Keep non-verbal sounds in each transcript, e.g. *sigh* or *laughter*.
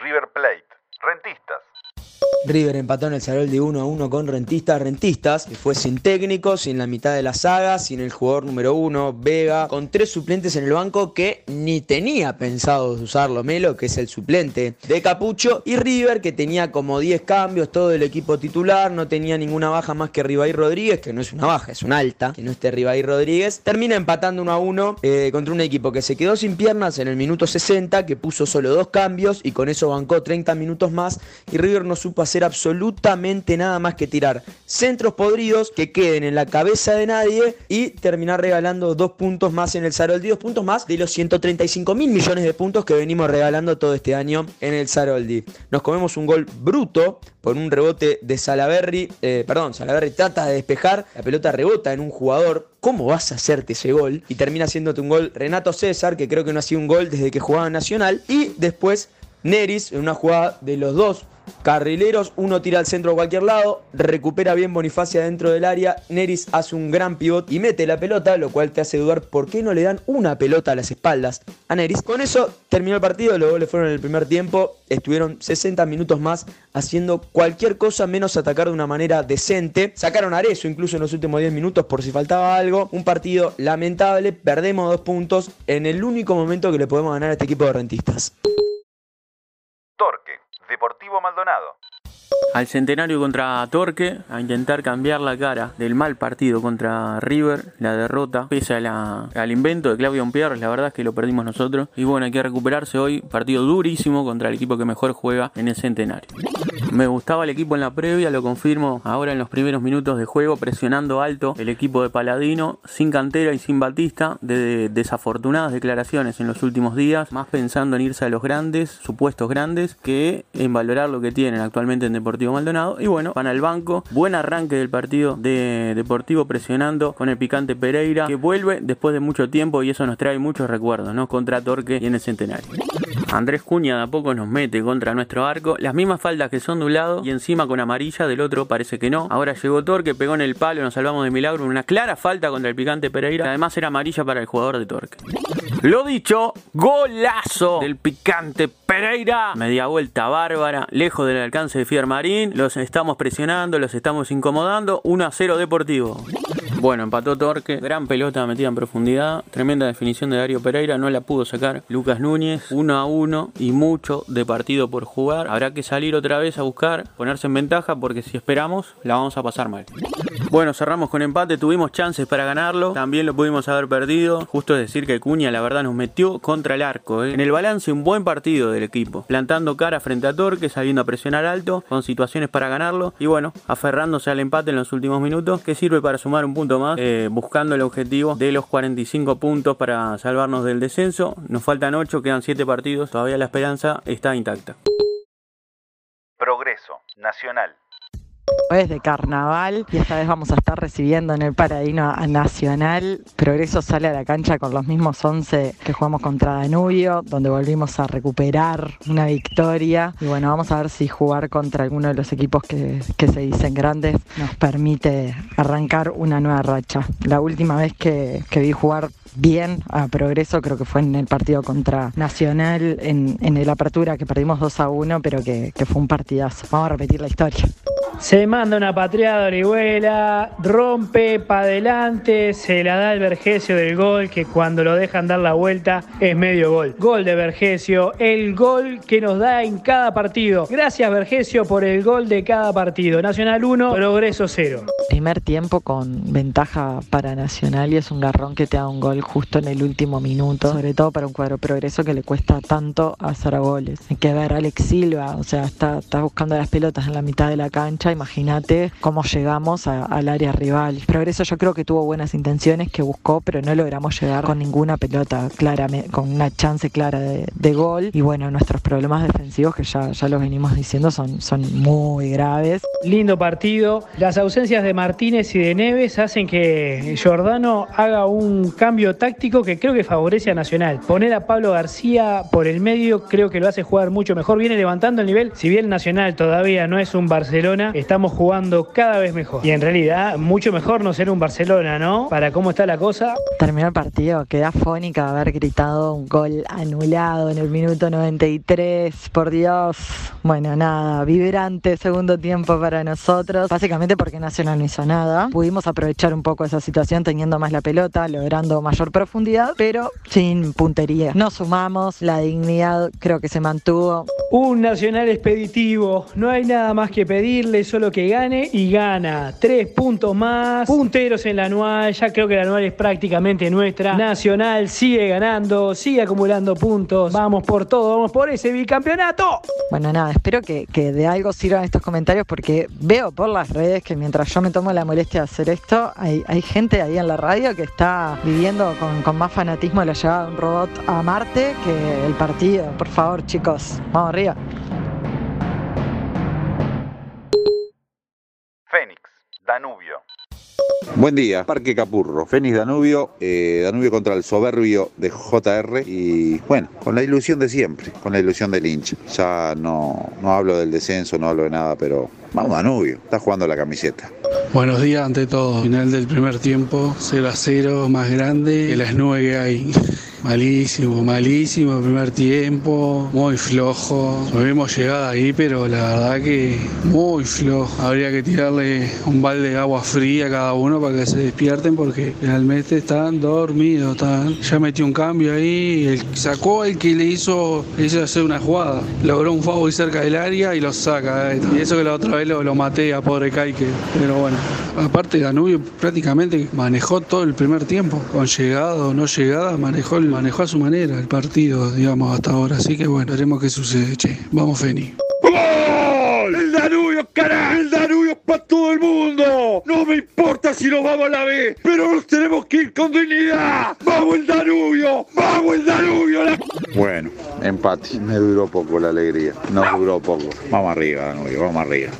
River Plate, Rentistas. River empató en el Sarol de 1 a 1 con Rentistas. Rentistas que fue sin técnico, sin la mitad de la saga, sin el jugador número 1, Vega, con tres suplentes en el banco que ni tenía pensado usarlo Melo, que es el suplente de Capucho, y River que tenía como 10 cambios, todo el equipo titular, no tenía ninguna baja más que Ribay Rodríguez, que no es una baja, es una alta, que no esté Ribay Rodríguez. Termina empatando 1 a 1 eh, contra un equipo que se quedó sin piernas en el minuto 60, que puso solo dos cambios y con eso bancó 30 minutos más y River no supo absolutamente nada más que tirar centros podridos que queden en la cabeza de nadie y terminar regalando dos puntos más en el Saroldi, dos puntos más de los 135 mil millones de puntos que venimos regalando todo este año en el Saroldi. Nos comemos un gol bruto por un rebote de Salaberry, eh, perdón, Salaberry trata de despejar, la pelota rebota en un jugador, ¿cómo vas a hacerte ese gol? Y termina haciéndote un gol Renato César, que creo que no ha sido un gol desde que jugaba Nacional, y después Neris en una jugada de los dos carrileros, uno tira al centro a cualquier lado, recupera bien Bonifacia dentro del área, Neris hace un gran pivot y mete la pelota, lo cual te hace dudar por qué no le dan una pelota a las espaldas a Neris. Con eso terminó el partido, los goles fueron en el primer tiempo, estuvieron 60 minutos más haciendo cualquier cosa menos atacar de una manera decente. Sacaron a Arezo incluso en los últimos 10 minutos por si faltaba algo. Un partido lamentable, perdemos dos puntos en el único momento que le podemos ganar a este equipo de rentistas. Torque, Deportivo Maldonado. Al centenario contra Torque, a intentar cambiar la cara del mal partido contra River, la derrota, pese al invento de Claudio Pierre, la verdad es que lo perdimos nosotros. Y bueno, hay que recuperarse hoy, partido durísimo contra el equipo que mejor juega en el centenario. Me gustaba el equipo en la previa, lo confirmo ahora en los primeros minutos de juego, presionando alto el equipo de Paladino, sin cantera y sin Batista, de desafortunadas declaraciones en los últimos días, más pensando en irse a los grandes, supuestos grandes, que en valorar lo que tienen actualmente en Deportivo Maldonado. Y bueno, van al banco, buen arranque del partido de Deportivo presionando con el picante Pereira, que vuelve después de mucho tiempo y eso nos trae muchos recuerdos, ¿no? Contra Torque y en el Centenario. Andrés Cuña de a poco nos mete contra nuestro arco. Las mismas faltas que son de un lado y encima con amarilla, del otro parece que no. Ahora llegó Torque, pegó en el palo, nos salvamos de milagro. Una clara falta contra el picante Pereira. que Además era amarilla para el jugador de Torque. Lo dicho, golazo del picante Pereira. Media vuelta bárbara, lejos del alcance de Fier Marín. Los estamos presionando, los estamos incomodando. 1 a 0 Deportivo. Bueno, empató Torque, gran pelota metida en profundidad, tremenda definición de Darío Pereira, no la pudo sacar Lucas Núñez, 1 a 1 y mucho de partido por jugar. Habrá que salir otra vez a buscar, ponerse en ventaja porque si esperamos la vamos a pasar mal. Bueno, cerramos con empate, tuvimos chances para ganarlo, también lo pudimos haber perdido. Justo es decir que Cuña la verdad nos metió contra el arco. ¿eh? En el balance un buen partido del equipo, plantando cara frente a Torque, saliendo a presionar alto, con situaciones para ganarlo y bueno, aferrándose al empate en los últimos minutos, que sirve para sumar un punto más, eh, buscando el objetivo de los 45 puntos para salvarnos del descenso. Nos faltan 8, quedan 7 partidos, todavía la esperanza está intacta. Progreso, Nacional. Es de carnaval y esta vez vamos a estar recibiendo en el Paradino a Nacional. Progreso sale a la cancha con los mismos 11 que jugamos contra Danubio, donde volvimos a recuperar una victoria. Y bueno, vamos a ver si jugar contra alguno de los equipos que, que se dicen grandes nos permite arrancar una nueva racha. La última vez que, que vi jugar bien a Progreso, creo que fue en el partido contra Nacional, en, en el Apertura, que perdimos 2 a 1, pero que, que fue un partidazo. Vamos a repetir la historia. Se manda una patriada Orihuela, rompe para adelante, se la da el Vergesio del gol, que cuando lo dejan dar la vuelta es medio gol. Gol de Vergesio, el gol que nos da en cada partido. Gracias Vergesio por el gol de cada partido. Nacional 1, Progreso 0. Primer tiempo con ventaja para Nacional y es un garrón que te da un gol justo en el último minuto, sobre todo para un cuadro progreso que le cuesta tanto hacer goles. Hay que ver a Alex Silva, o sea, está, está buscando las pelotas en la mitad de la cancha, imagínate cómo llegamos al área rival. Progreso yo creo que tuvo buenas intenciones, que buscó, pero no logramos llegar con ninguna pelota claramente, con una chance clara de, de gol. Y bueno, nuestros problemas defensivos, que ya, ya los venimos diciendo, son, son muy graves. Lindo partido. Las ausencias de Martínez y de Neves hacen que Giordano haga un cambio táctico que creo que favorece a Nacional. Poner a Pablo García por el medio creo que lo hace jugar mucho mejor. Viene levantando el nivel. Si bien Nacional todavía no es un Barcelona, Estamos jugando cada vez mejor. Y en realidad, mucho mejor no ser un Barcelona, ¿no? Para cómo está la cosa. Terminó el partido, queda fónica haber gritado un gol anulado en el minuto 93, por Dios. Bueno, nada, vibrante segundo tiempo para nosotros, básicamente porque Nacional no hizo nada. Pudimos aprovechar un poco esa situación teniendo más la pelota, logrando mayor profundidad, pero sin puntería. No sumamos, la dignidad creo que se mantuvo. Un Nacional expeditivo, no hay nada más que pedirle, solo que gane y gana. Tres puntos más, punteros en la anual, ya creo que la anual es prácticamente nuestra. Nacional sigue ganando, sigue acumulando puntos. Vamos por todo, vamos por ese bicampeonato. Bueno, nada, espero que, que de algo sirvan estos comentarios porque veo por las redes que mientras yo me tomo la molestia de hacer esto, hay, hay gente ahí en la radio que está viviendo con, con más fanatismo la llegada de un robot a Marte que el partido. Por favor, chicos, vamos arriba. Buen día, Parque Capurro, Fénix Danubio, eh, Danubio contra el soberbio de JR y bueno, con la ilusión de siempre, con la ilusión del hincha. Ya no, no hablo del descenso, no hablo de nada, pero vamos Danubio, está jugando la camiseta. Buenos días ante todo. Final del primer tiempo, 0 a 0, más grande que las nubes que hay. Malísimo, malísimo primer tiempo, muy flojo. Hemos llegado ahí, pero la verdad que muy flojo. Habría que tirarle un balde de agua fría a cada uno para que se despierten porque realmente están dormidos. Están. Ya metió un cambio ahí, el- sacó el que le hizo, hizo hacer una jugada. Logró un foul cerca del área y lo saca. eh. Y eso que la otra vez lo, lo maté a pobre Caique. Pero bueno, aparte Danubio prácticamente manejó todo el primer tiempo. Con llegada o no llegada, manejó, el- manejó a su manera el partido, digamos, hasta ahora. Así que bueno, veremos qué sucede. Che, vamos Feni. ¡Gol! ¡El Danubio, carajo! ¡El Danubio es para todo el mundo! No me importa si nos vamos a la B, pero nos tenemos que ir con dignidad. ¡Vamos el Danubio! ¡Vamos el Danubio! La- Bueno, empate, me duró poco la alegría, nos duró poco. Vamos arriba, Danubio, vamos arriba.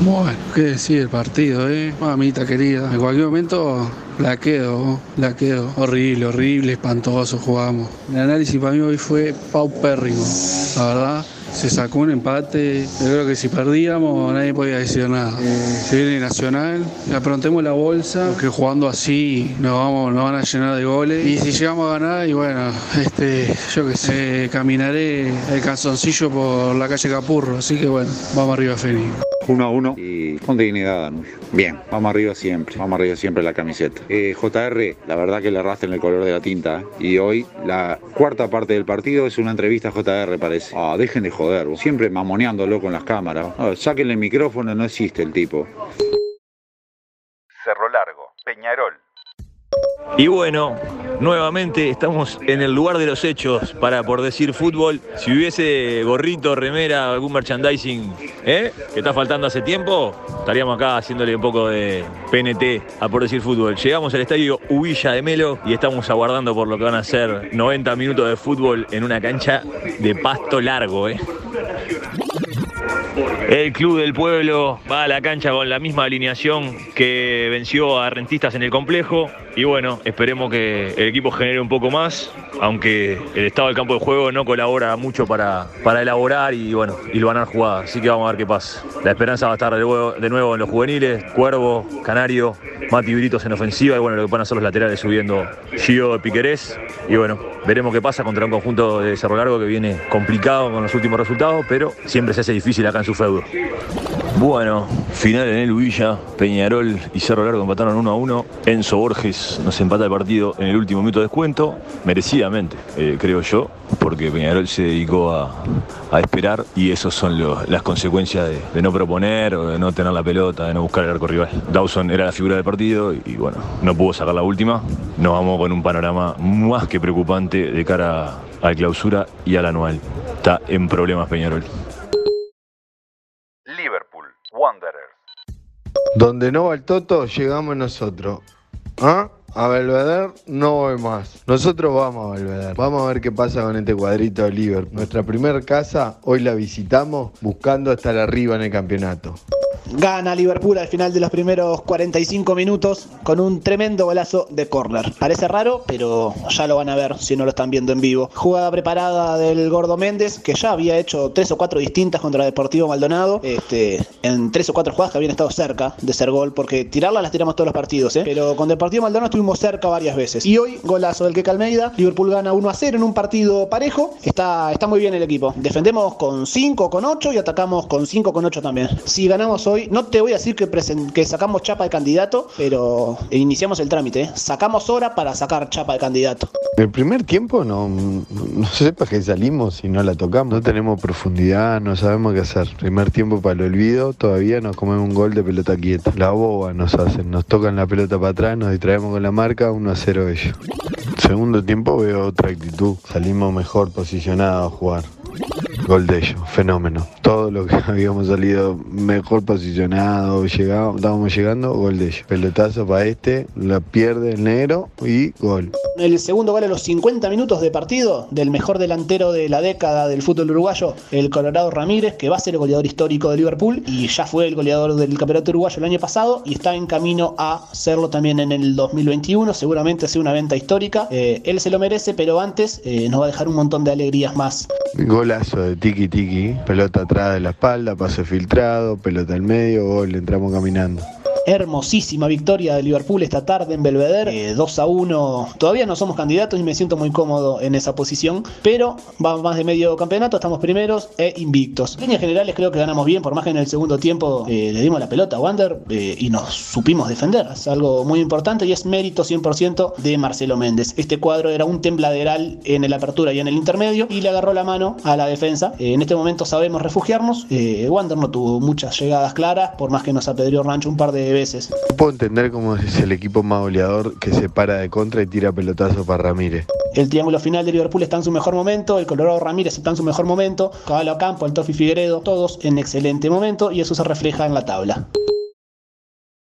Bueno, qué decir el partido, eh. Mamita querida, en cualquier momento la quedo, la quedo. Horrible, horrible, espantoso jugamos. El análisis para mí hoy fue paupérrimo, la verdad. Se sacó un empate, yo creo que si perdíamos nadie podía decir nada. Se viene Nacional, aprontemos la bolsa, que jugando así nos, vamos, nos van a llenar de goles. Y si llegamos a ganar, y bueno, este, yo qué sé, caminaré el calzoncillo por la calle Capurro, así que bueno, vamos arriba Feni. 1 a 1 y con dignidad, Danubio. Bien, vamos arriba siempre, vamos arriba siempre la camiseta. Eh, JR, la verdad que le arrastran el color de la tinta. ¿eh? Y hoy la cuarta parte del partido es una entrevista a JR, parece. Ah, dejen de joder, vos. siempre mamoneándolo con las cámaras. Ah, sáquenle el micrófono, no existe el tipo. Cerro Largo, Peñarol. Y bueno, nuevamente estamos en el lugar de los hechos para por decir fútbol. Si hubiese gorrito, remera, algún merchandising ¿eh? que está faltando hace tiempo, estaríamos acá haciéndole un poco de PNT a por decir fútbol. Llegamos al estadio Ubilla de Melo y estamos aguardando por lo que van a ser 90 minutos de fútbol en una cancha de pasto largo. ¿eh? El Club del Pueblo va a la cancha con la misma alineación que venció a Rentistas en el complejo. Y bueno, esperemos que el equipo genere un poco más, aunque el estado del campo de juego no colabora mucho para, para elaborar y bueno, y ganar jugadas. Así que vamos a ver qué pasa. La esperanza va a estar de nuevo, en los juveniles, Cuervo, Canario, Mati Britos en ofensiva y bueno, lo que van a hacer los laterales subiendo Gio Piquerés. Y bueno, veremos qué pasa contra un conjunto de Cerro Largo que viene complicado con los últimos resultados, pero siempre se hace difícil acá en su feudo. Bueno, final en el Villa, Peñarol y Cerro Largo empataron 1 a 1. Enzo Borges nos empata el partido en el último minuto de descuento, merecidamente, eh, creo yo, porque Peñarol se dedicó a, a esperar y esas son las consecuencias de, no proponer o de no tener la pelota, de no buscar el arco rival. Dawson era la figura del partido y, y bueno, no pudo sacar la última. Nos vamos con un panorama más que preocupante de cara al clausura y al anual. Está en problemas Peñarol. Donde no va el Toto, llegamos nosotros. ¿Ah? A Belvedere no voy más. Nosotros vamos a Belvedere. Vamos a ver qué pasa con este cuadrito de Liverpool. Nuestra primera casa, hoy la visitamos buscando estar arriba en el campeonato. Gana Liverpool al final de los primeros 45 minutos con un tremendo golazo de córner. Parece raro, pero ya lo van a ver si no lo están viendo en vivo. Jugada preparada del Gordo Méndez, que ya había hecho tres o cuatro distintas contra Deportivo Maldonado, este, en tres o cuatro jugadas que habían estado cerca de ser gol, porque tirarlas las tiramos todos los partidos, ¿eh? pero con Deportivo Maldonado estuvimos cerca varias veces. Y hoy, golazo del que Almeida, Liverpool gana 1 a 0 en un partido parejo. Está, está muy bien el equipo. Defendemos con 5, con 8 y atacamos con 5, con 8 también. Si ganamos hoy, no te voy a decir que, sacamos chapa de candidato, pero iniciamos el trámite. ¿eh? Sacamos hora para sacar chapa de candidato. El primer tiempo no, no sepa que salimos y no la tocamos. No tenemos profundidad, no sabemos qué hacer. Primer tiempo para el olvido, todavía nos comemos un gol de pelota quieta. La boba nos hacen, nos tocan la pelota para atrás, nos distraemos con la marca, 1 a 0 ellos. Segundo tiempo veo otra actitud. Salimos mejor posicionados a jugar. Gol de ellos, fenómeno. Todo lo que *laughs* habíamos salido mejor posicionado, llegado, estábamos llegando, gol de ellos. Pelotazo para este, la pierde el negro y gol. El segundo gol a los 50 minutos de partido del mejor delantero de la década del fútbol uruguayo, el Colorado Ramírez, que va a ser el goleador histórico de Liverpool y ya fue el goleador del campeonato uruguayo el año pasado y está en camino a serlo también en el 2021. Seguramente sea una venta histórica. Eh, él se lo merece, pero antes eh, nos va a dejar un montón de alegrías más. Golazo de tiki tiki, pelota atrás de la espalda, pase filtrado, pelota al medio, gol, entramos caminando hermosísima victoria de Liverpool esta tarde en Belvedere, 2 eh, a 1. Todavía no somos candidatos y me siento muy cómodo en esa posición, pero vamos más de medio campeonato, estamos primeros e invictos. En líneas generales creo que ganamos bien, por más que en el segundo tiempo eh, le dimos la pelota a Wander eh, y nos supimos defender. Es algo muy importante y es mérito 100% de Marcelo Méndez. Este cuadro era un tembladeral en el apertura y en el intermedio y le agarró la mano a la defensa. en este momento sabemos refugiarnos. Wander no tuvo muchas llegadas claras, por más que nos apedreó Rancho un par de veces. Puedo entender cómo es el equipo más goleador que se para de contra y tira pelotazo para Ramírez. El triángulo final de Liverpool está en su mejor momento, el Colorado Ramírez está en su mejor momento, Caballo Campo, el Tofi Figueredo, todos en excelente momento y eso se refleja en la tabla.